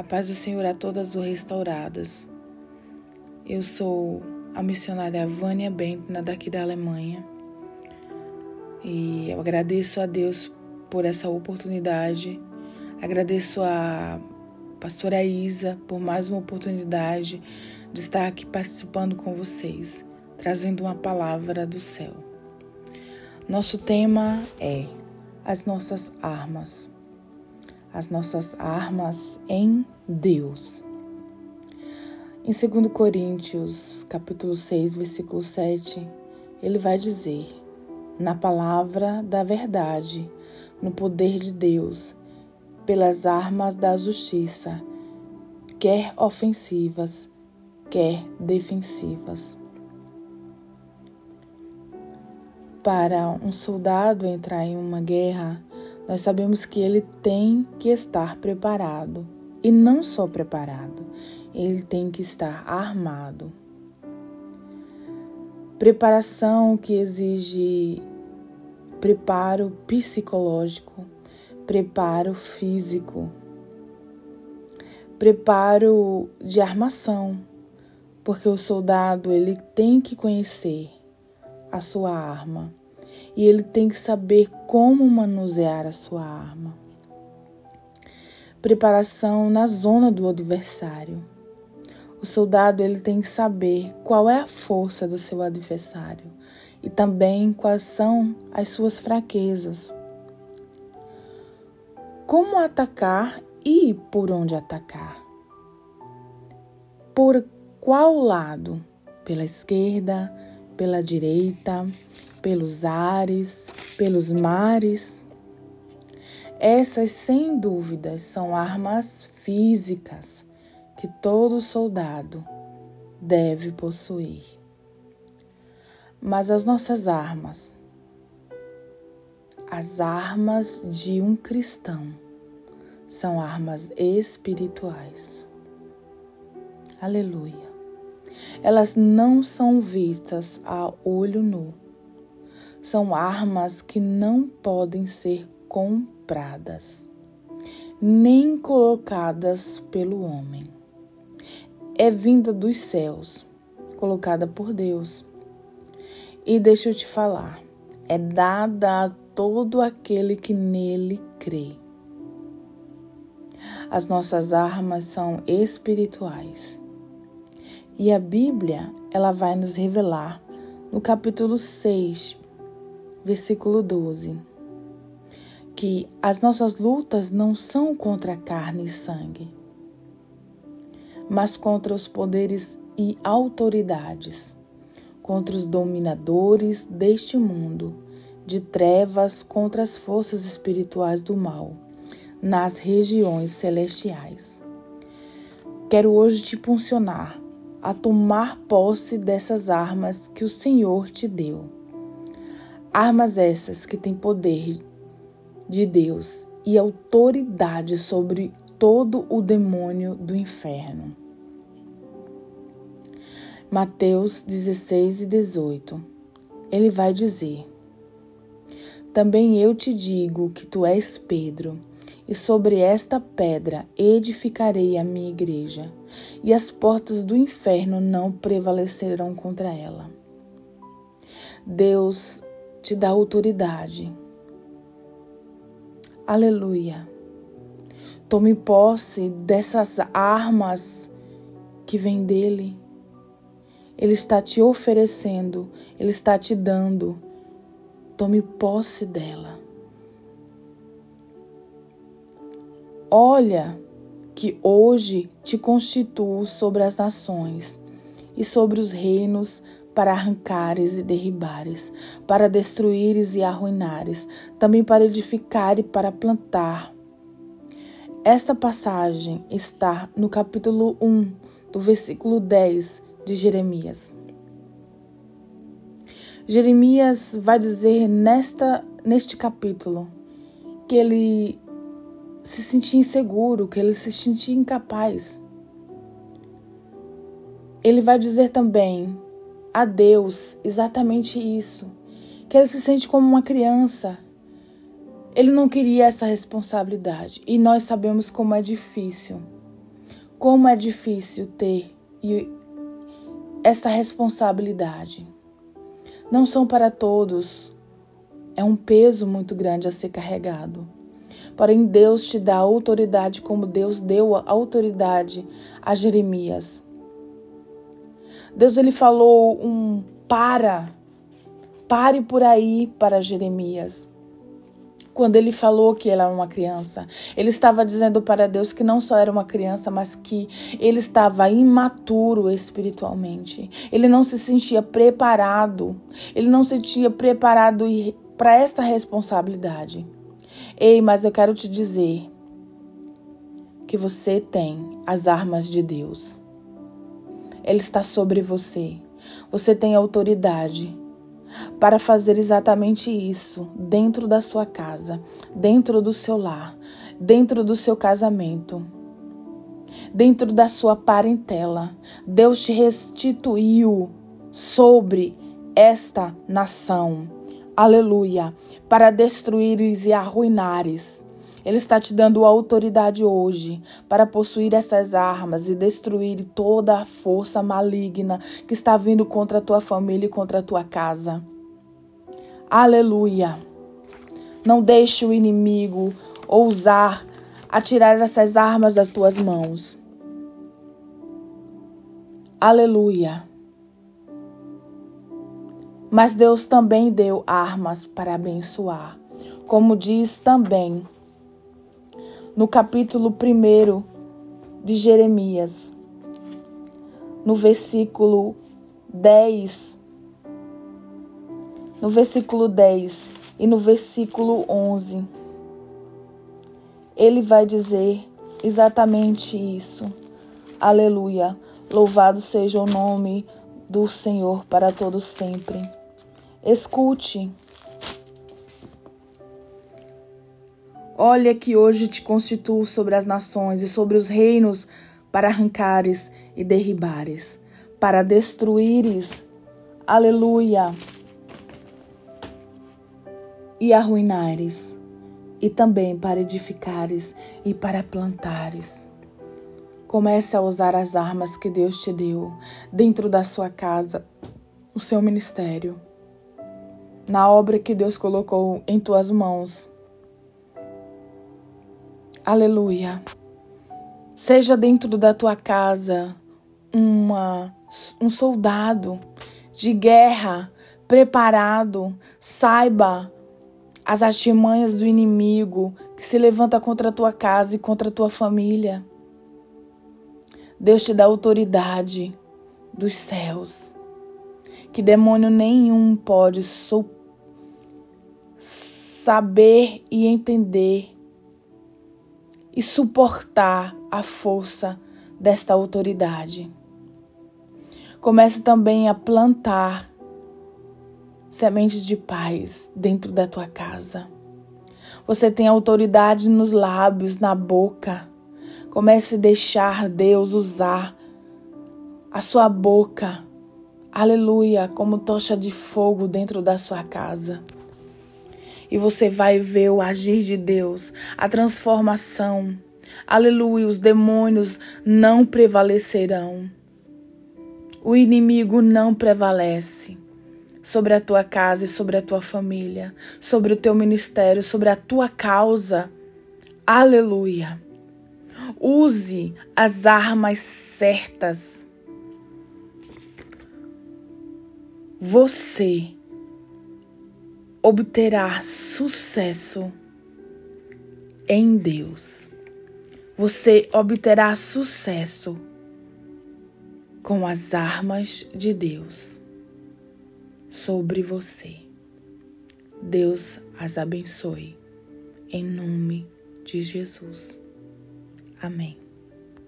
A paz do Senhor a todas do Restauradas. Eu sou a missionária Vânia Bentner, daqui da Alemanha. E eu agradeço a Deus por essa oportunidade. Agradeço a pastora Isa por mais uma oportunidade de estar aqui participando com vocês, trazendo uma palavra do céu. Nosso tema é as nossas armas as nossas armas em Deus. Em 2 Coríntios, capítulo 6, versículo 7, ele vai dizer: Na palavra da verdade, no poder de Deus, pelas armas da justiça, quer ofensivas, quer defensivas. Para um soldado entrar em uma guerra, nós sabemos que ele tem que estar preparado. E não só preparado, ele tem que estar armado. Preparação que exige preparo psicológico, preparo físico, preparo de armação, porque o soldado ele tem que conhecer a sua arma e ele tem que saber como manusear a sua arma. Preparação na zona do adversário. O soldado ele tem que saber qual é a força do seu adversário e também quais são as suas fraquezas. Como atacar e por onde atacar? Por qual lado? Pela esquerda, pela direita, pelos ares, pelos mares. Essas, sem dúvidas, são armas físicas que todo soldado deve possuir. Mas as nossas armas, as armas de um cristão, são armas espirituais. Aleluia. Elas não são vistas a olho nu são armas que não podem ser compradas, nem colocadas pelo homem. É vinda dos céus, colocada por Deus. E deixa eu te falar, é dada a todo aquele que nele crê. As nossas armas são espirituais. E a Bíblia, ela vai nos revelar no capítulo 6, versículo 12, que as nossas lutas não são contra carne e sangue, mas contra os poderes e autoridades, contra os dominadores deste mundo, de trevas contra as forças espirituais do mal, nas regiões celestiais. Quero hoje te funcionar a tomar posse dessas armas que o Senhor te deu Armas essas que têm poder de Deus e autoridade sobre todo o demônio do inferno. Mateus 16 e 18. Ele vai dizer: Também eu te digo que tu és Pedro, e sobre esta pedra edificarei a minha igreja, e as portas do inferno não prevalecerão contra ela. Deus te dá autoridade. Aleluia. Tome posse dessas armas que vêm dele. Ele está te oferecendo, ele está te dando. Tome posse dela. Olha que hoje te constituo sobre as nações e sobre os reinos para arrancares e derribares, para destruíres e arruinares, também para edificar e para plantar. Esta passagem está no capítulo 1, do versículo 10 de Jeremias. Jeremias vai dizer nesta, neste capítulo que ele se sentia inseguro, que ele se sentia incapaz. Ele vai dizer também a Deus exatamente isso, que ele se sente como uma criança. Ele não queria essa responsabilidade e nós sabemos como é difícil Como é difícil ter essa responsabilidade. Não são para todos. É um peso muito grande a ser carregado. Porém, Deus te dá autoridade como Deus deu a autoridade a Jeremias. Deus ele falou um para, pare por aí para Jeremias. Quando ele falou que ele era uma criança, ele estava dizendo para Deus que não só era uma criança, mas que ele estava imaturo espiritualmente. Ele não se sentia preparado. Ele não se sentia preparado para esta responsabilidade. Ei, mas eu quero te dizer que você tem as armas de Deus. Ele está sobre você. Você tem autoridade para fazer exatamente isso dentro da sua casa, dentro do seu lar, dentro do seu casamento, dentro da sua parentela. Deus te restituiu sobre esta nação. Aleluia! Para destruires e arruinares ele está te dando autoridade hoje para possuir essas armas e destruir toda a força maligna que está vindo contra a tua família e contra a tua casa. Aleluia! Não deixe o inimigo ousar atirar essas armas das tuas mãos. Aleluia! Mas Deus também deu armas para abençoar, como diz também no capítulo 1 de Jeremias, no versículo 10, no versículo 10 e no versículo 11, ele vai dizer exatamente isso. Aleluia. Louvado seja o nome do Senhor para todos sempre. Escute Olha que hoje te constituo sobre as nações e sobre os reinos para arrancares e derribares, para destruires. Aleluia! E arruinares, e também para edificares e para plantares. Comece a usar as armas que Deus te deu dentro da sua casa, no seu ministério, na obra que Deus colocou em tuas mãos Aleluia. Seja dentro da tua casa uma, um soldado de guerra preparado, saiba as artimanhas do inimigo que se levanta contra a tua casa e contra a tua família. Deus te dá autoridade dos céus, que demônio nenhum pode saber e entender e suportar a força desta autoridade. Comece também a plantar sementes de paz dentro da tua casa. Você tem autoridade nos lábios, na boca. Comece a deixar Deus usar a sua boca, aleluia, como tocha de fogo dentro da sua casa e você vai ver o agir de Deus, a transformação. Aleluia, os demônios não prevalecerão. O inimigo não prevalece sobre a tua casa e sobre a tua família, sobre o teu ministério, sobre a tua causa. Aleluia. Use as armas certas. Você obterá sucesso em Deus. Você obterá sucesso com as armas de Deus sobre você. Deus as abençoe. Em nome de Jesus. Amém.